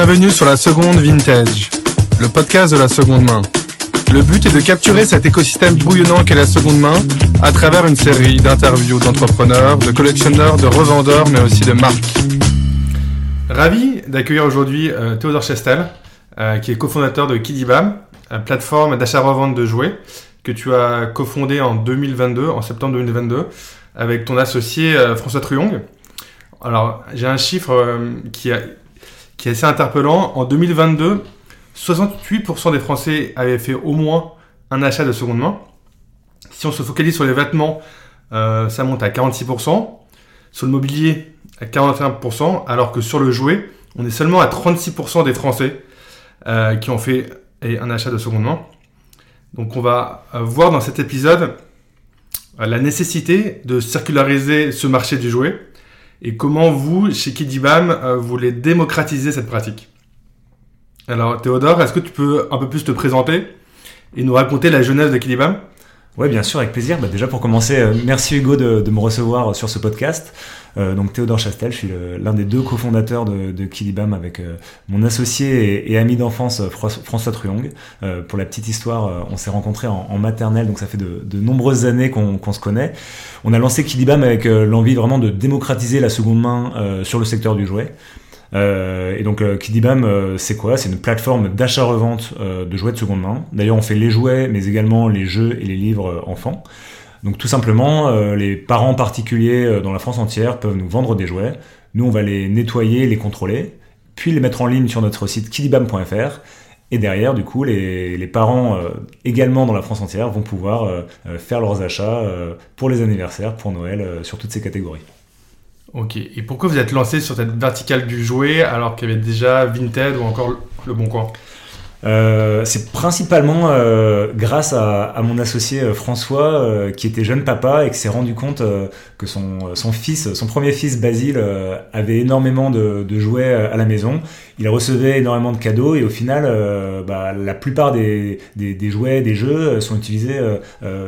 Bienvenue sur la seconde vintage, le podcast de la seconde main. Le but est de capturer cet écosystème bouillonnant qu'est la seconde main à travers une série d'interviews d'entrepreneurs, de collectionneurs, de revendeurs, mais aussi de marques. Ravi d'accueillir aujourd'hui euh, Théodore Chestel, euh, qui est cofondateur de Kidibam, la plateforme d'achat-revente de jouets que tu as cofondé en 2022, en septembre 2022, avec ton associé euh, François Truong. Alors, j'ai un chiffre qui, qui est assez interpellant. En 2022, 68% des Français avaient fait au moins un achat de seconde main. Si on se focalise sur les vêtements, euh, ça monte à 46%. Sur le mobilier, à 41%, alors que sur le jouet, on est seulement à 36% des Français euh, qui ont fait un achat de seconde main. Donc on va euh, voir dans cet épisode la nécessité de circulariser ce marché du jouet et comment vous, chez Kidibam, vous voulez démocratiser cette pratique? Alors Théodore, est-ce que tu peux un peu plus te présenter et nous raconter la jeunesse de Kilibam Oui, bien sûr, avec plaisir. Bah, déjà pour commencer, euh, merci Hugo de, me recevoir sur ce podcast. Euh, donc Théodore Chastel, je suis l'un des deux cofondateurs de, de Kilibam avec euh, mon associé et, ami d'enfance François Truong. pour la petite histoire, on s'est rencontrés en, maternelle, donc ça fait de, nombreuses années qu'on se connaît. On a lancé Kilibam avec l'envie vraiment de démocratiser la seconde main sur le secteur du jouet. Euh, et donc euh, Kidibam, euh, c'est quoi? C'est une plateforme d'achat-revente de jouets de seconde main. D'ailleurs, on fait les jouets, mais également les jeux et les livres enfants. Donc tout simplement, les parents particuliers dans la France entière peuvent nous vendre des jouets. Nous, on va les nettoyer, les contrôler, puis les mettre en ligne sur notre site kidibam.fr. Et derrière, du coup, les, les parents également dans la France entière vont pouvoir faire leurs achats pour les anniversaires, pour Noël, sur toutes ces catégories. Ok, et pourquoi vous êtes lancé sur cette verticale du jouet alors qu'il y avait déjà Vinted ou encore Le Bon Coin? Euh, c'est principalement euh, grâce à, mon associé euh, François qui était jeune papa et qui s'est rendu compte que son, son, fils, son premier fils Basile avait énormément de, jouets à la maison. Il recevait énormément de cadeaux et au final, bah, la plupart des, des, jouets, des jeux sont utilisés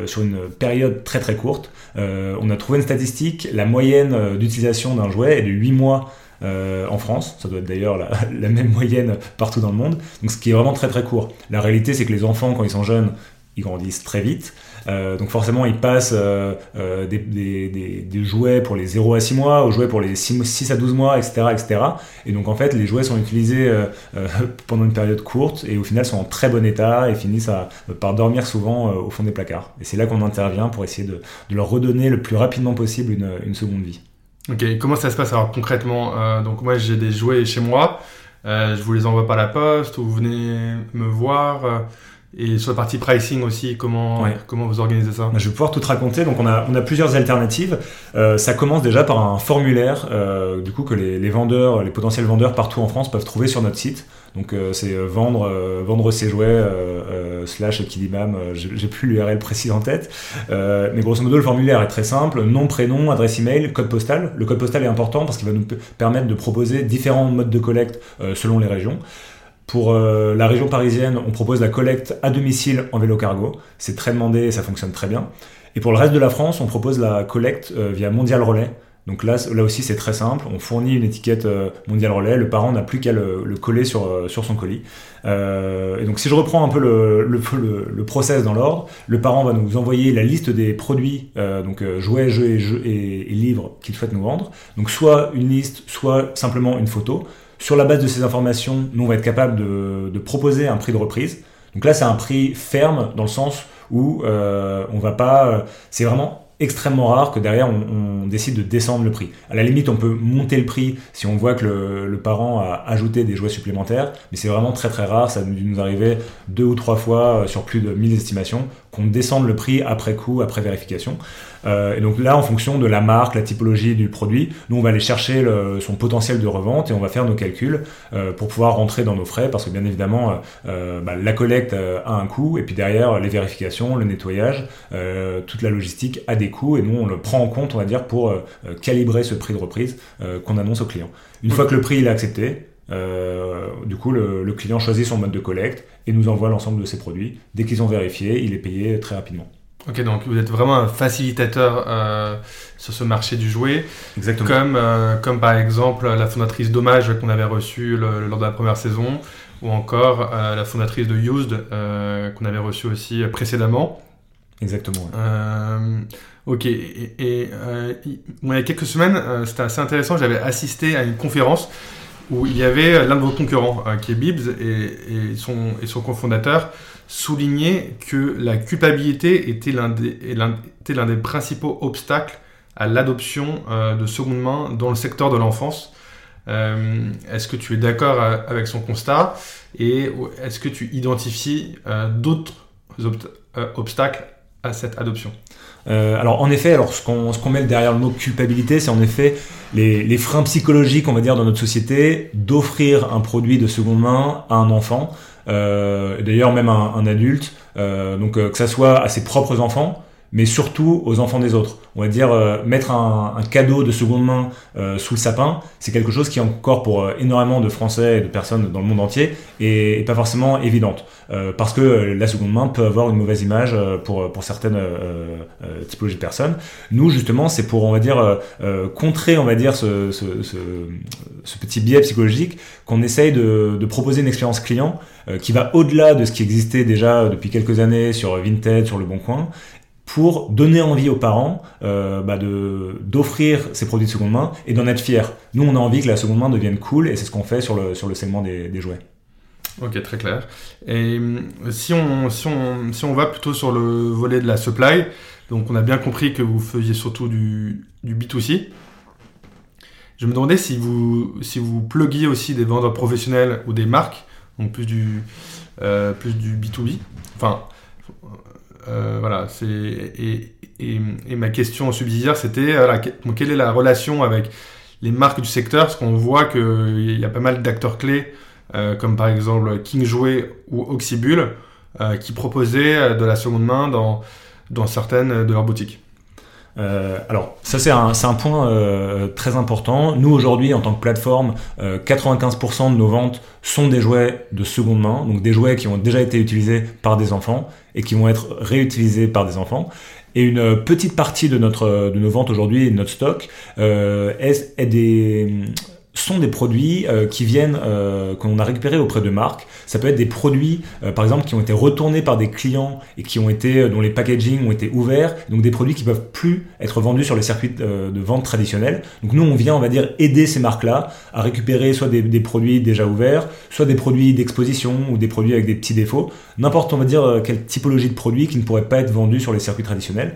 sur une période très très courte. on a trouvé une statistique, la moyenne d'utilisation d'un jouet est de 8 mois euh, en France. Ça doit être d'ailleurs la, même moyenne partout dans le monde. Donc ce qui est vraiment très très court. La réalité, c'est que les enfants, quand ils sont jeunes, ils grandissent très vite. Euh, donc forcément, ils passent euh, des, jouets pour les 0 à 6 mois aux jouets pour les 6, 6, à 12 mois, etc., etc. Et donc en fait, les jouets sont utilisés pendant une période courte et au final sont en très bon état et finissent par dormir souvent au fond des placards. Et c'est là qu'on intervient pour essayer de, leur redonner le plus rapidement possible une seconde vie. Ok, comment ça se passe alors concrètement euh, Donc moi j'ai des jouets chez moi, euh, je vous les envoie par la poste ou vous venez me voir. Euh, et sur la partie pricing aussi, comment, comment vous organisez ça? Je vais pouvoir tout te raconter. Donc on a, on a plusieurs alternatives. ça commence déjà par un formulaire du coup que les, les, vendeurs, les potentiels vendeurs partout en France peuvent trouver sur notre site. Donc euh, c'est euh, vendre, euh, vendre ses jouets slash Kidibam, j'ai plus l'URL précis en tête. mais grosso modo, le formulaire est très simple nom, prénom, adresse email, code postal. Le code postal est important parce qu'il va nous permettre de proposer différents modes de collecte selon les régions. Pour la région parisienne, on propose la collecte à domicile en vélo cargo. C'est très demandé et ça fonctionne très bien. Et pour le reste de la France, on propose la collecte via Mondial Relais. Donc là, là aussi, c'est très simple. On fournit une étiquette euh, mondial relais. Le parent n'a plus qu'à le, coller sur, euh, sur son colis. Euh, et donc, si je reprends un peu le, le, process dans l'ordre, le parent va nous envoyer la liste des produits, donc jouets, jeux et, livres qu'il souhaite nous vendre. Donc, soit une liste, soit simplement une photo. Sur la base de ces informations, nous, on va être capable de, de proposer un prix de reprise. Donc là, c'est un prix ferme dans le sens où on va pas. c'est vraiment extrêmement rare que derrière on, décide de descendre le prix. À la limite, on peut monter le prix si on voit que le, parent a ajouté des jouets supplémentaires, mais c'est vraiment très très rare. Ça a dû nous arriver deux ou trois fois euh, sur plus de 1000 estimations qu'on descende le prix après coup, après vérification. Euh, et donc là, en fonction de la marque, la typologie du produit, nous on va aller chercher son potentiel de revente et on va faire nos calculs euh, pour pouvoir rentrer dans nos frais parce que bien évidemment euh, bah, la collecte a un coût et puis derrière les vérifications, le nettoyage, toute la logistique a des coûts et nous on le prend en compte on va dire pour calibrer ce prix de reprise qu'on annonce au client. Une fois que le prix il est accepté, du coup, le, le, client choisit son mode de collecte et nous envoie l'ensemble de ses produits. Dès qu'ils ont vérifié, il est payé très rapidement. Ok, donc vous êtes vraiment un facilitateur euh, sur ce marché du jouet. Exactement. Comme, euh, comme par exemple la fondatrice Dommage qu'on avait reçue le- lors de la première saison, ou encore euh, la fondatrice de Used euh, qu'on avait reçue aussi précédemment. Exactement. ouais. Euh, ok, et, et, euh, il bon, il y a quelques semaines, euh, c'était assez intéressant, j'avais assisté à une conférence où il y avait l'un de vos concurrents, euh, qui est Bibbs, et, son, et son cofondateur soulignait que la culpabilité était l'un des, était l'un des principaux obstacles à l'adoption euh, de seconde main dans le secteur de l'enfance. Euh, est-ce que tu es d'accord euh, avec son constat? Et est-ce que tu identifies euh, d'autres obst- euh, obstacles à cette adoption. Euh, alors en effet, alors ce qu'on qu'on met derrière le mot culpabilité, c'est en effet les, les freins psychologiques, on va dire, dans notre société, d'offrir un produit de seconde main à un enfant, euh, d'ailleurs même un, un adulte, euh, donc euh, que ça soit à ses propres enfants, mais surtout aux enfants des autres. On va dire euh, mettre un, un cadeau de seconde main euh, sous le sapin, c'est quelque chose qui encore pour euh, énormément de Français et de personnes dans le monde entier est pas forcément évidente, Euh, parce que euh, la seconde main peut avoir une mauvaise image pour pour certaines typologies de personnes. Nous justement, c'est pour on va dire contrer on va dire ce, ce, ce, ce petit biais psychologique qu'on essaye de, de proposer une expérience client qui va au-delà de ce qui existait déjà depuis quelques années sur Vinted, sur Le Bon Coin, pour donner envie aux parents euh, bah de d'offrir ces produits de seconde main et d'en être fiers. Nous, on a envie que la seconde main devienne cool et c'est ce qu'on fait sur le, sur le segment des, jouets. Ok, très clair. Et hum, si on, si, on, si on va plutôt sur le volet de la supply, donc on a bien compris que vous faisiez surtout du, du B2C. Je me demandais si vous, si vous pluguiez aussi des vendeurs professionnels ou des marques, donc plus du, euh, plus du B2B. Enfin, euh, voilà, c'est. Et, et, ma question subsidiaire, c'était voilà, quelle est la relation avec les marques du secteur? Parce qu'on voit qu'il y a pas mal d'acteurs clés, euh, comme par exemple King Jouet ou Oxybul, euh, qui proposaient de la seconde main dans, dans certaines de leurs boutiques. Euh, alors, ça c'est un, un point euh, très important. Nous aujourd'hui, en tant que plateforme, euh, 95% de nos ventes sont des jouets de seconde main, donc des jouets qui ont déjà été utilisés par des enfants et qui vont être réutilisés par des enfants. Et une petite partie de notre de nos ventes aujourd'hui, notre stock, euh, est, est des sont des produits euh, qui viennent euh, qu'on a récupérés auprès de marques. Ça peut être des produits, euh, par exemple, qui ont été retournés par des clients et qui ont été dont les packaging ont été ouverts, donc des produits qui peuvent plus être vendus sur les circuits de vente traditionnels. Donc nous, on vient, on va dire, aider ces marques-là à récupérer soit des, des produits déjà ouverts, soit des produits d'exposition ou des produits avec des petits défauts, n'importe, on va dire, quelle typologie de produits qui ne pourraient pas être vendus sur les circuits traditionnels.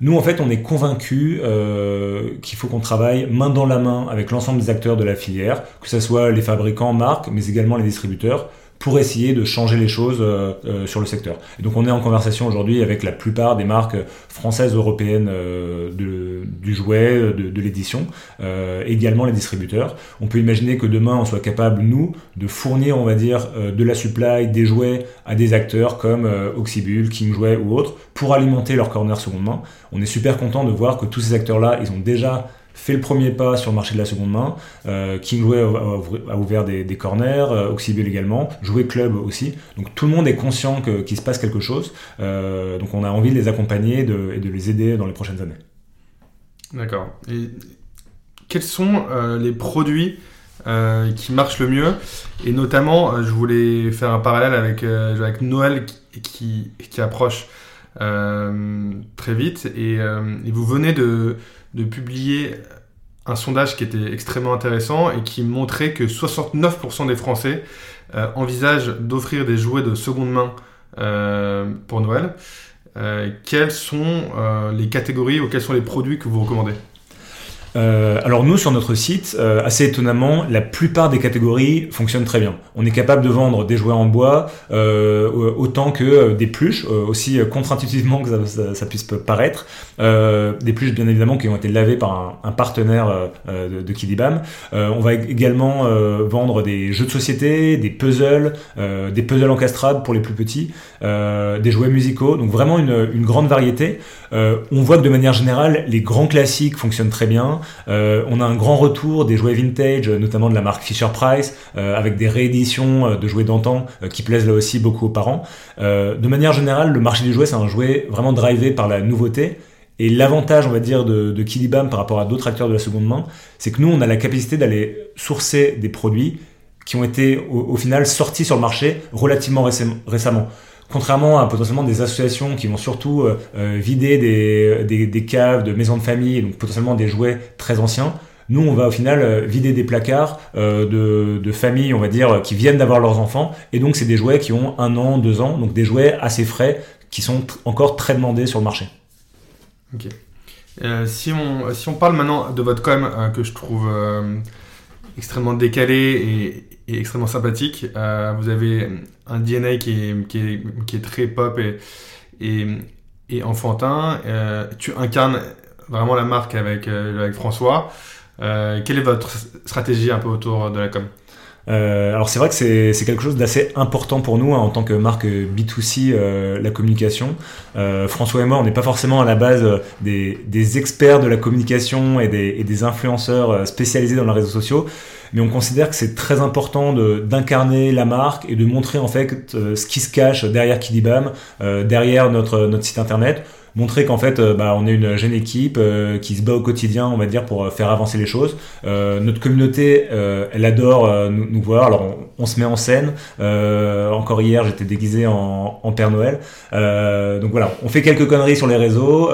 Nous, en fait, on est convaincus euh, qu'il faut qu'on travaille main dans la main avec l'ensemble des acteurs de la filière, que ce soit les fabricants, marques, mais également les distributeurs, pour essayer de changer les choses euh, euh, sur le secteur. Et donc, on est en conversation aujourd'hui avec la plupart des marques françaises, européennes euh, de, du jouet, de, de l'édition, euh, également les distributeurs. On peut imaginer que demain, on soit capable, nous, de fournir, on va dire, euh, de la supply, des jouets à des acteurs comme euh, Oxybul, King Jouet ou autres, pour alimenter leur corner seconde main. On est super content de voir que tous ces acteurs-là, ils ont déjà fait le premier pas sur le marché de la seconde main. Euh, King Jouet a, ouvert des, des corners, euh, Oxybul également, Jouet Club aussi. Donc tout le monde est conscient qu'il se passe quelque chose. Euh, donc on a envie de les accompagner et de, les aider dans les prochaines années. D'accord. Et quels sont euh, les produits qui marchent le mieux? Et notamment, je voulais faire un parallèle avec, avec Noël qui, qui, qui approche très vite. Et, et vous venez de, de publier un sondage qui était extrêmement intéressant et qui montrait que 69% des Français euh, envisagent d'offrir des jouets de seconde main euh, pour Noël. Euh, quelles sont les catégories ou quels sont les produits que vous recommandez? Euh, alors nous sur notre site, euh, assez étonnamment, la plupart des catégories fonctionnent très bien. On est capable de vendre des jouets en bois euh, autant que euh, des pluches, euh, aussi euh, contre-intuitivement que ça, puisse paraître. Des pluches bien évidemment qui ont été lavées par un, partenaire de, de Kidibam. On va également vendre des jeux de société, des puzzles, des puzzles encastrades pour les plus petits, des jouets musicaux. Donc vraiment une, une grande variété. On voit que de manière générale, les grands classiques fonctionnent très bien. On a un grand retour des jouets vintage, notamment de la marque Fisher Price, avec des rééditions de jouets d'antan qui plaisent là aussi beaucoup aux parents. de manière générale, le marché du jouet, c'est un jouet vraiment drivé par la nouveauté. Et l'avantage, on va dire, de, Kidibam par rapport à d'autres acteurs de la seconde main, c'est que nous, on a la capacité d'aller sourcer des produits qui ont été au, final sortis sur le marché relativement récemment. Contrairement à potentiellement des associations qui vont surtout euh, euh, vider des, des, caves de maisons de famille, donc potentiellement des jouets très anciens, nous, on va au final euh, vider des placards de, de, familles, on va dire, qui viennent d'avoir leurs enfants. Et donc, c'est des jouets qui ont un an, deux ans, donc des jouets assez frais qui sont encore très demandés sur le marché. Ok. si, on, si on parle maintenant de votre com, que je trouve extrêmement décalé et, extrêmement sympathique. Euh, vous avez un DNA qui est, très pop et enfantin. Euh, tu incarnes vraiment la marque avec, euh, avec François. quelle est votre stratégie un peu autour de la com? Euh, alors c'est vrai que c'est quelque chose d'assez important pour nous hein, en tant que marque B2C, euh, la communication. Euh, François et moi, on n'est pas forcément à la base des, des, experts de la communication et des, et des, influenceurs spécialisés dans les réseaux sociaux, mais on considère que c'est très important d'incarner la marque et de montrer en fait ce qui se cache derrière Kidibam, derrière notre, notre site internet montrer qu'en fait, euh, bah, on est une jeune équipe euh, qui se bat au quotidien, on va dire, pour euh, faire avancer les choses. notre communauté, elle adore nous, voir. Alors, on, se met en scène. encore hier, j'étais déguisé en, en, Père Noël. donc voilà, on fait quelques conneries sur les réseaux,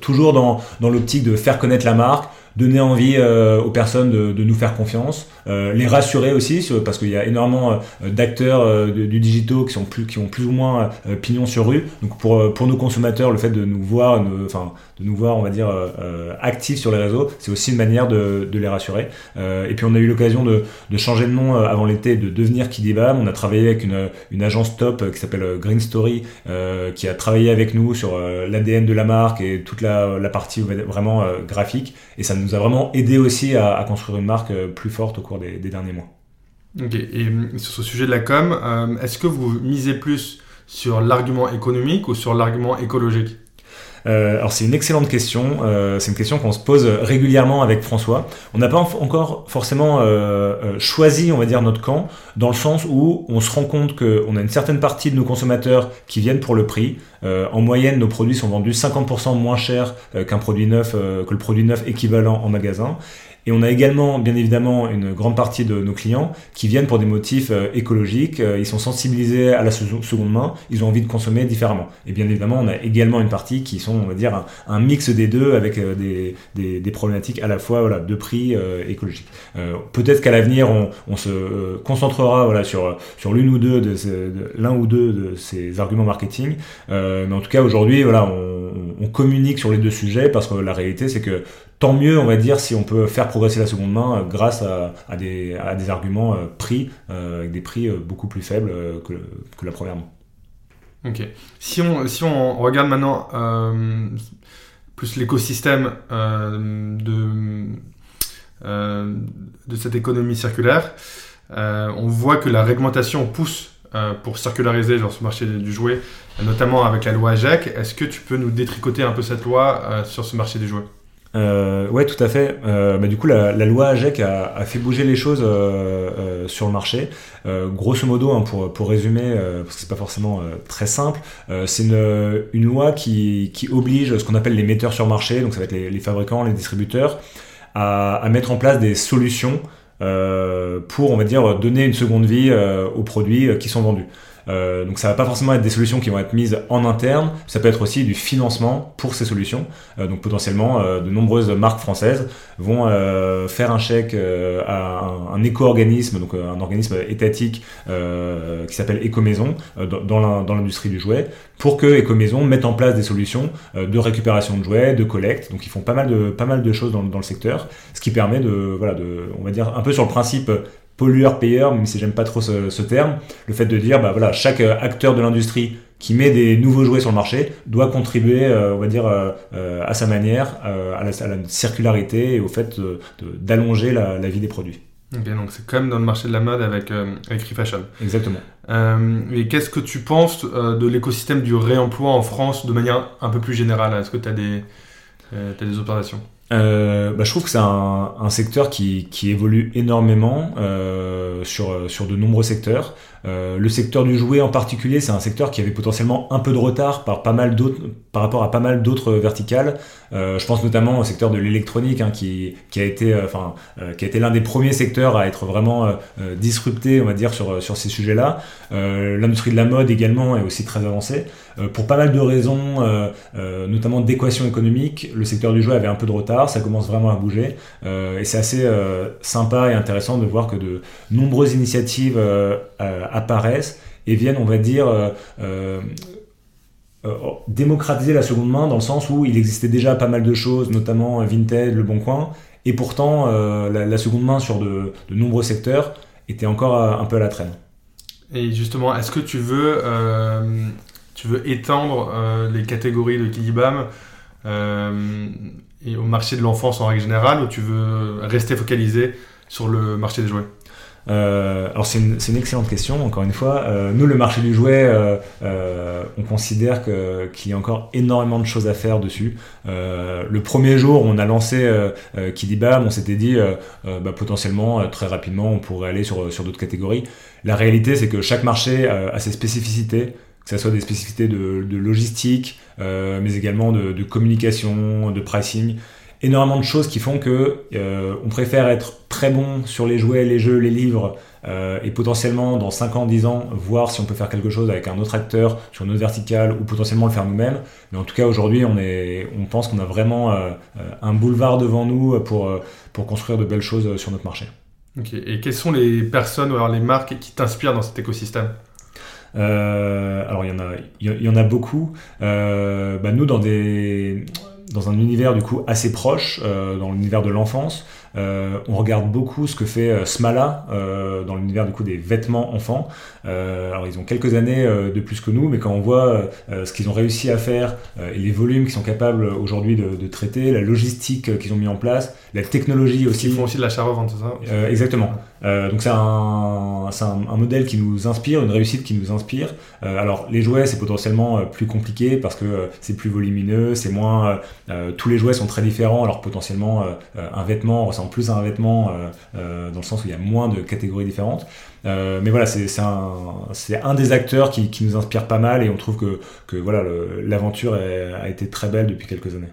toujours dans, dans l'optique de faire connaître la marque donner envie aux personnes de, nous faire confiance, euh, les rassurer aussi parce qu'il y a énormément euh, d'acteurs euh, du digitaux qui sont plus qui ont plus ou moins pignon sur rue. Donc pour pour nos consommateurs le fait de nous voir enfin de nous voir on va dire actifs sur les réseaux c'est aussi une manière de, de les rassurer. Et puis on a eu l'occasion de, de, changer de nom avant l'été de devenir Kidibam. On a travaillé avec une, une agence top qui s'appelle Green Story qui a travaillé avec nous sur l'ADN de la marque et toute la, la partie vraiment graphique. Et ça nous a vraiment aidé aussi à, construire une marque plus forte au cours des, derniers mois. Ok, et euh, sur ce sujet de la com, euh, est-ce que vous misez plus sur l'argument économique ou sur l'argument écologique? Euh, alors c'est une excellente question. c'est une question qu'on se pose régulièrement avec François. On n'a pas encore forcément choisi, on va dire, notre camp, dans le sens où on se rend compte qu'on a une certaine partie de nos consommateurs qui viennent pour le prix. en moyenne, nos produits sont vendus 50% moins cher qu'un produit neuf, que le produit neuf équivalent en magasin. Et on a également, bien évidemment, une grande partie de nos clients qui viennent pour des motifs euh, écologiques. Euh, ils sont sensibilisés à la seconde main. Ils ont envie de consommer différemment. Et bien évidemment, on a également une partie qui sont, on va dire, un, mix des deux avec euh, des, des, des, problématiques à la fois voilà, de prix écologique. Peut-être qu'à l'avenir, on, on, se concentrera voilà, sur, sur l'une ou deux de, l'un ou deux de ces arguments marketing. mais en tout cas, aujourd'hui, voilà, on, on communique sur les deux sujets parce que la réalité, c'est que tant mieux, on va dire, si on peut faire progresser la seconde main euh, grâce à, des, arguments euh, pris, euh, avec des prix beaucoup plus faibles que, la première main. Ok. Si on, si on regarde maintenant plus l'écosystème de, de cette économie circulaire, on voit que la réglementation pousse pour circulariser genre, ce marché du jouet, notamment avec la loi AGEC. Est-ce que tu peux nous détricoter un peu cette loi sur ce marché des jouets euh, ouais, tout à fait. Euh, bah, du coup, la, la loi AGEC a, a, fait bouger les choses euh, euh sur le marché. Euh, grosso modo, hein, pour, pour résumer, euh, parce que c'est pas forcément très simple, c'est une, une loi qui, qui oblige ce qu'on appelle les metteurs sur marché, donc ça va être les, les fabricants, les distributeurs, à, à, mettre en place des solutions pour, on va dire, donner une seconde vie aux produits qui sont vendus. Euh, donc ça va pas forcément être des solutions qui vont être mises en interne, ça peut être aussi du financement pour ces solutions. Euh, donc potentiellement, euh, de nombreuses marques françaises vont faire un chèque à un, un éco-organisme, donc un organisme étatique qui s'appelle Écomaison dans, dans l'industrie du jouet, pour que Écomaison mette en place des solutions de récupération de jouets, de collecte. Donc ils font pas mal de, pas mal de choses dans, dans le secteur, ce qui permet de, voilà, de, on va dire un peu sur le principe pollueur-payeur, même si j'aime pas trop ce, terme, le fait de dire, bah voilà, chaque euh, acteur de l'industrie qui met des nouveaux jouets sur le marché doit contribuer, euh, on va dire, euh, à sa manière, à la, circularité et au fait d'allonger la, vie des produits. Ok, donc c'est comme dans le marché de la mode avec, avec Free Fashion. Exactement. et qu'est-ce que tu penses de l'écosystème du réemploi en France de manière un peu plus générale? Est-ce que tu as des, as des observations? Euh, bah, je trouve que c'est un, secteur qui, qui évolue énormément euh, sur, sur de nombreux secteurs. Euh, le secteur du jouet en particulier, c'est un secteur qui avait potentiellement un peu de retard par, pas mal par rapport à pas mal d'autres verticales. Euh, je pense notamment au secteur de l'électronique, hein, qui, a été, euh, enfin, été l'un des premiers secteurs à être vraiment disrupté, on va dire, sur, sur ces sujets-là. L'industrie de la mode également est aussi très avancée. pour pas mal de raisons, notamment d'équation économique, le secteur du jouet avait un peu de retard ça commence vraiment à bouger. Euh, et c'est assez euh, sympa et intéressant de voir que de nombreuses initiatives euh, apparaissent et viennent, on va dire, démocratiser la seconde main dans le sens où il existait déjà pas mal de choses, notamment Vinted, Le Bon Coin, et pourtant la, seconde main sur de, nombreux secteurs était encore un peu à la traîne. Et justement, est-ce que tu veux, tu veux étendre les catégories de Kilibam et au marché de l'enfance en règle générale ou tu veux rester focalisé sur le marché des jouets? Euh, alors c'est une, excellente question, encore une fois. Euh, nous, le marché du jouet, euh, on considère qu'il y a encore énormément de choses à faire dessus. Le premier jour, on a lancé Kidibam, on s'était dit bah, potentiellement, très rapidement, on pourrait aller sur, d'autres catégories. La réalité, c'est que chaque marché a ses spécificités que ce soit des spécificités de, logistique, mais également de, communication, de pricing. Énormément de choses qui font que euh, on préfère être très bon sur les jouets, les jeux, les livres, euh, et potentiellement dans 5 ans, 10 ans, voir si on peut faire quelque chose avec un autre acteur sur une autre verticale ou potentiellement le faire nous-mêmes. Mais en tout cas, aujourd'hui, on, est, on pense qu'on a vraiment euh, un boulevard devant nous pour, pour construire de belles choses sur notre marché. Ok. Et quelles sont les personnes ou alors les marques qui t'inspirent dans cet écosystème? Euh, alors il y en a, il y, en a beaucoup. Euh, bah, nous dans des dans un univers du coup assez proche, euh, dans l'univers de l'enfance, euh, on regarde beaucoup ce que fait euh, Smala euh, dans l'univers du coup des vêtements enfants. alors ils ont quelques années de plus que nous, mais quand on voit ce qu'ils ont réussi à faire et les volumes qu'ils sont capables aujourd'hui de, traiter, la logistique qu'ils ont mis en place, la technologie aussi. Ils font aussi de l'achat-revente, c'est ça? Exactement. donc c'est un, un, un, modèle qui nous inspire, une réussite qui nous inspire. alors les jouets c'est potentiellement plus compliqué parce que c'est plus volumineux, c'est moins... tous les jouets sont très différents, alors potentiellement un vêtement ressemble plus à un vêtement euh, euh, dans le sens où il y a moins de catégories différentes. Euh, mais voilà, c'est un, un, des acteurs qui, qui, nous inspire pas mal et on trouve que, que voilà, l'aventure a été très belle depuis quelques années.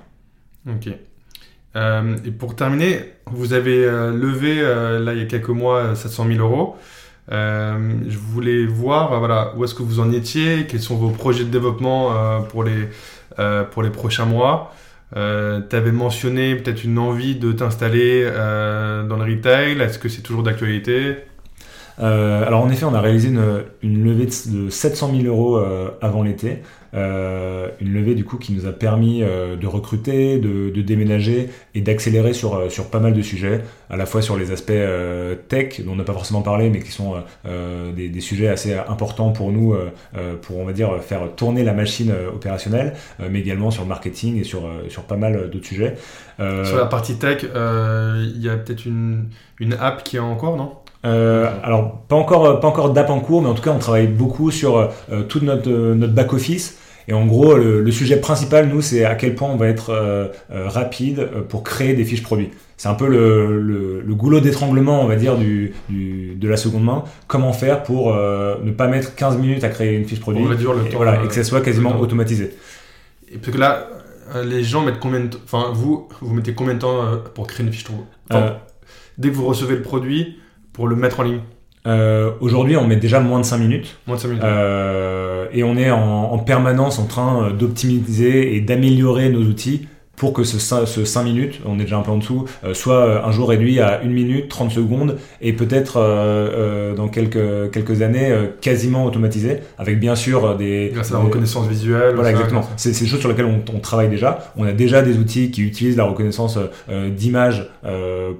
Ok. et pour terminer, vous avez levé là il y a quelques mois 700 000 euros. je voulais voir voilà, où est-ce que vous en étiez, quels sont vos projets de développement pour, les, pour les prochains mois. Euh, tu avais mentionné peut-être une envie de t'installer euh, dans le retail. Est-ce que c'est toujours d'actualité? Euh, alors en effet, on a réalisé une, une levée de 700 000 euros avant l'été. Euh, une levée du coup qui nous a permis euh, de recruter, de, déménager et d'accélérer sur, euh, sur pas mal de sujets, à la fois sur les aspects tech dont on n'a pas forcément parlé, mais qui sont des, sujets assez importants pour nous, pour on va dire faire tourner la machine opérationnelle, mais également sur le marketing et sur, sur pas mal d'autres sujets. sur la partie tech, il y a peut-être une, une app qui est encore, non? Euh, alors pas encore pas encore d'app en cours, mais en tout cas on travaille beaucoup sur euh, tout notre notre back office. Et en gros, le, sujet principal, nous, c'est à quel point on va être euh, rapide pour créer des fiches produits. C'est un peu le, le, goulot d'étranglement, on va dire, du, du, de la seconde main. Comment faire pour ne pas mettre 15 minutes à créer une fiche produit le et, voilà, et que ça soit quasiment automatisé. Et parce que là, les gens mettent combien de temps Enfin, vous, vous mettez combien de temps pour créer une fiche produit Dès que vous recevez le produit, pour le mettre en ligne euh, Aujourd'hui, on met déjà moins de 5 minutes. Moins de 5 minutes. Euh, et on est en, en permanence en train euh, d'optimiser et d'améliorer nos outils pour que ce, ce 5 minutes, on est déjà un peu en dessous, euh, soit euh, un jour réduit à 1 minute, 30 secondes, et peut-être euh, dans quelques, quelques années quasiment automatisé, avec bien sûr des... Grâce à la reconnaissance visuelle. Voilà, exactement. C'est des choses sur lesquelles on, on, travaille déjà. On a déjà des outils qui utilisent la reconnaissance d'images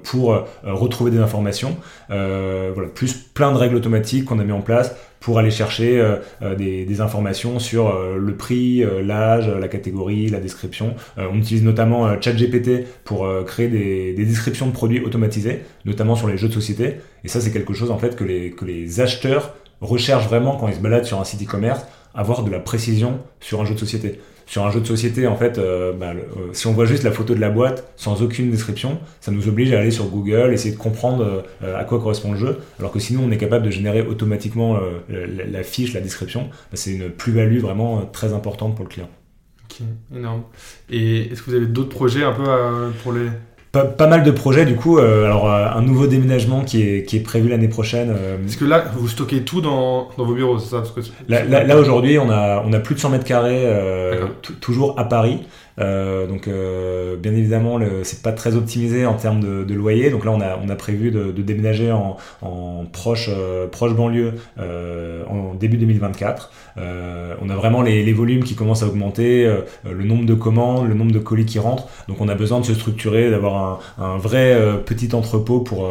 pour retrouver des informations. voilà, plus plein de règles automatiques qu'on a mis en place pour aller chercher euh, euh, des, informations sur euh, le prix, l'âge, la catégorie, la description. on utilise notamment ChatGPT pour créer des, des, descriptions de produits automatisés, notamment sur les jeux de société. Et ça, c'est quelque chose en fait que les, que les acheteurs recherchent vraiment quand ils se baladent sur un site e-commerce, avoir de la précision sur un jeu de société sur un jeu de société, en fait, bah, si on voit juste la photo de la boîte sans aucune description, ça nous oblige à aller sur Google, essayer de comprendre à quoi correspond le jeu, alors que sinon on est capable de générer automatiquement la, fiche, la description, bah, c'est une plus-value vraiment très importante pour le client. Ok, énorme. Et est-ce que vous avez d'autres projets un peu pour les pas, mal de projets du coup. Euh, alors euh, un nouveau déménagement qui est, qui est prévu l'année prochaine. Euh, Parce que là, vous stockez tout dans, dans vos bureaux, c'est ça Parce que Là, aujourd'hui, on a, on a plus de 100 mètres carrés, toujours à Paris. Euh, donc euh, bien évidemment c'est pas très optimisé en termes de, loyer donc là on a, on a prévu de, déménager en, en proche, euh, proche banlieue en début 2024 on a vraiment les, les, volumes qui commencent à augmenter le nombre de commandes le nombre de colis qui rentrent donc on a besoin de se structurer d'avoir un, un, vrai petit entrepôt pour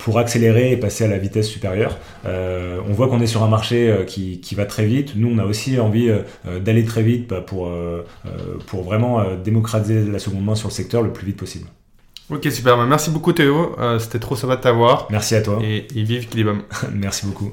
pour accélérer et passer à la vitesse supérieure. Euh, on voit qu'on est sur un marché euh, qui, qui, va très vite. Nous, on a aussi envie euh, d'aller très vite bah, pour, pour vraiment démocratiser la seconde main sur le secteur le plus vite possible. Ok, super. Bah, merci beaucoup Théo. C'était trop sympa de t'avoir. Merci à toi. Et, et vive Kilibam. Merci beaucoup.